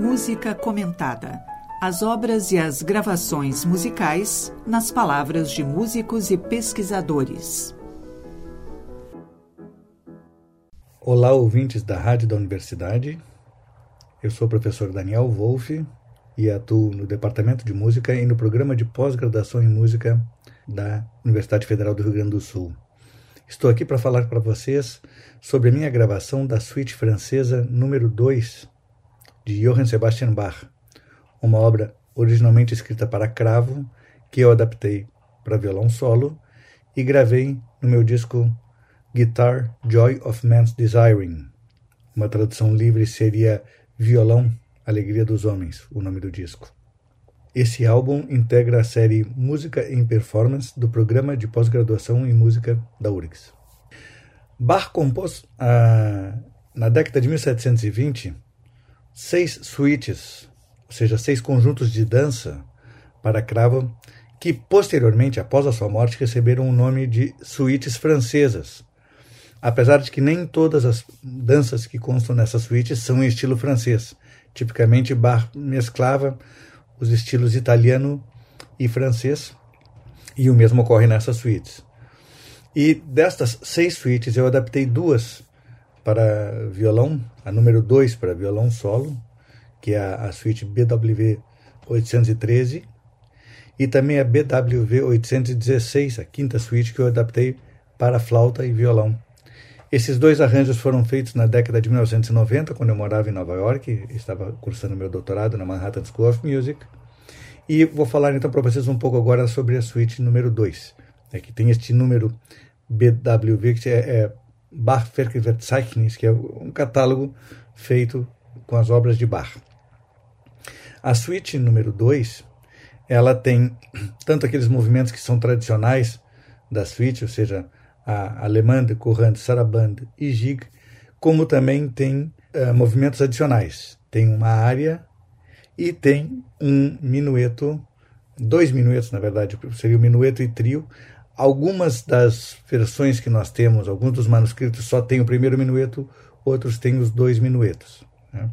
Música comentada. As obras e as gravações musicais nas palavras de músicos e pesquisadores. Olá, ouvintes da Rádio da Universidade. Eu sou o professor Daniel Wolff e atuo no Departamento de Música e no programa de pós-graduação em música da Universidade Federal do Rio Grande do Sul. Estou aqui para falar para vocês sobre a minha gravação da suíte francesa número 2 de Johann Sebastian Bach, uma obra originalmente escrita para cravo que eu adaptei para violão solo e gravei no meu disco Guitar Joy of Man's Desiring. Uma tradução livre seria Violão, Alegria dos Homens, o nome do disco. Esse álbum integra a série Música em Performance do programa de pós-graduação em música da URGS. Bach compôs ah, na década de 1720 seis suítes, ou seja, seis conjuntos de dança para cravo, que posteriormente, após a sua morte, receberam o nome de suítes francesas. Apesar de que nem todas as danças que constam nessas suítes são em estilo francês. Tipicamente, Bach mesclava os estilos italiano e francês, e o mesmo ocorre nessas suítes. E destas seis suítes eu adaptei duas para violão, a número 2 para violão solo, que é a, suíte BWV 813, e também a BWV 816, a quinta suíte que eu adaptei para flauta e violão. Esses dois arranjos foram feitos na década de 1990, quando eu morava em Nova York, estava cursando meu doutorado na Manhattan School of Music. E vou falar então para vocês um pouco agora sobre a suíte número 2, é que tem este número BWV, que é, é Bach-Werkverzeichnis, que é um catálogo feito com as obras de Bach. A suíte número 2, ela tem tanto aqueles movimentos que são tradicionais da suíte, ou seja, a Allemande, Courante, Sarabande e Gig, como também tem uh, movimentos adicionais. Tem uma área e tem um minueto, dois minuetos, na verdade, seria o minueto e trio. Algumas das versões que nós temos, alguns dos manuscritos só tem o primeiro minueto, outros têm os dois minuetos. Né?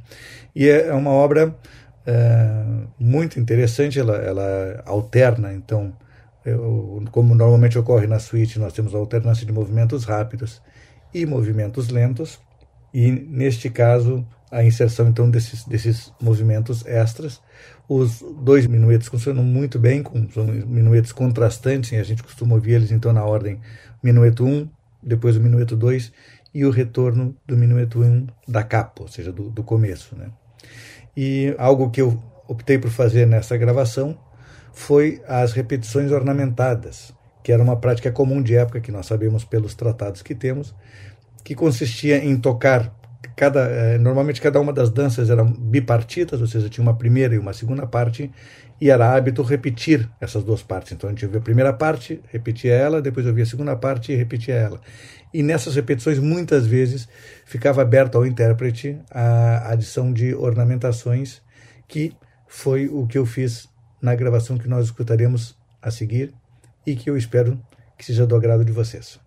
E é, é uma obra uh, muito interessante, ela, ela alterna, então, como normalmente ocorre na suíte, nós temos a alternância de movimentos rápidos e movimentos lentos, e neste caso a inserção então desses, desses movimentos extras. Os dois minuetos funcionam muito bem, com, são minuetos contrastantes, e a gente costuma ouvir eles então na ordem minueto 1, depois o minueto 2 e o retorno do minueto 1 da capa, ou seja, do, do começo. Né? E algo que eu optei por fazer nessa gravação foi as repetições ornamentadas, que era uma prática comum de época que nós sabemos pelos tratados que temos, que consistia em tocar cada eh, normalmente cada uma das danças eram bipartitas, ou seja, tinha uma primeira e uma segunda parte, e era hábito repetir essas duas partes. Então a gente ouvia a primeira parte, repetia ela, depois ouvia a segunda parte e repetia ela. E nessas repetições, muitas vezes, ficava aberto ao intérprete a adição de ornamentações, que foi o que eu fiz na gravação que nós escutaremos a seguir e que eu espero que seja do agrado de vocês.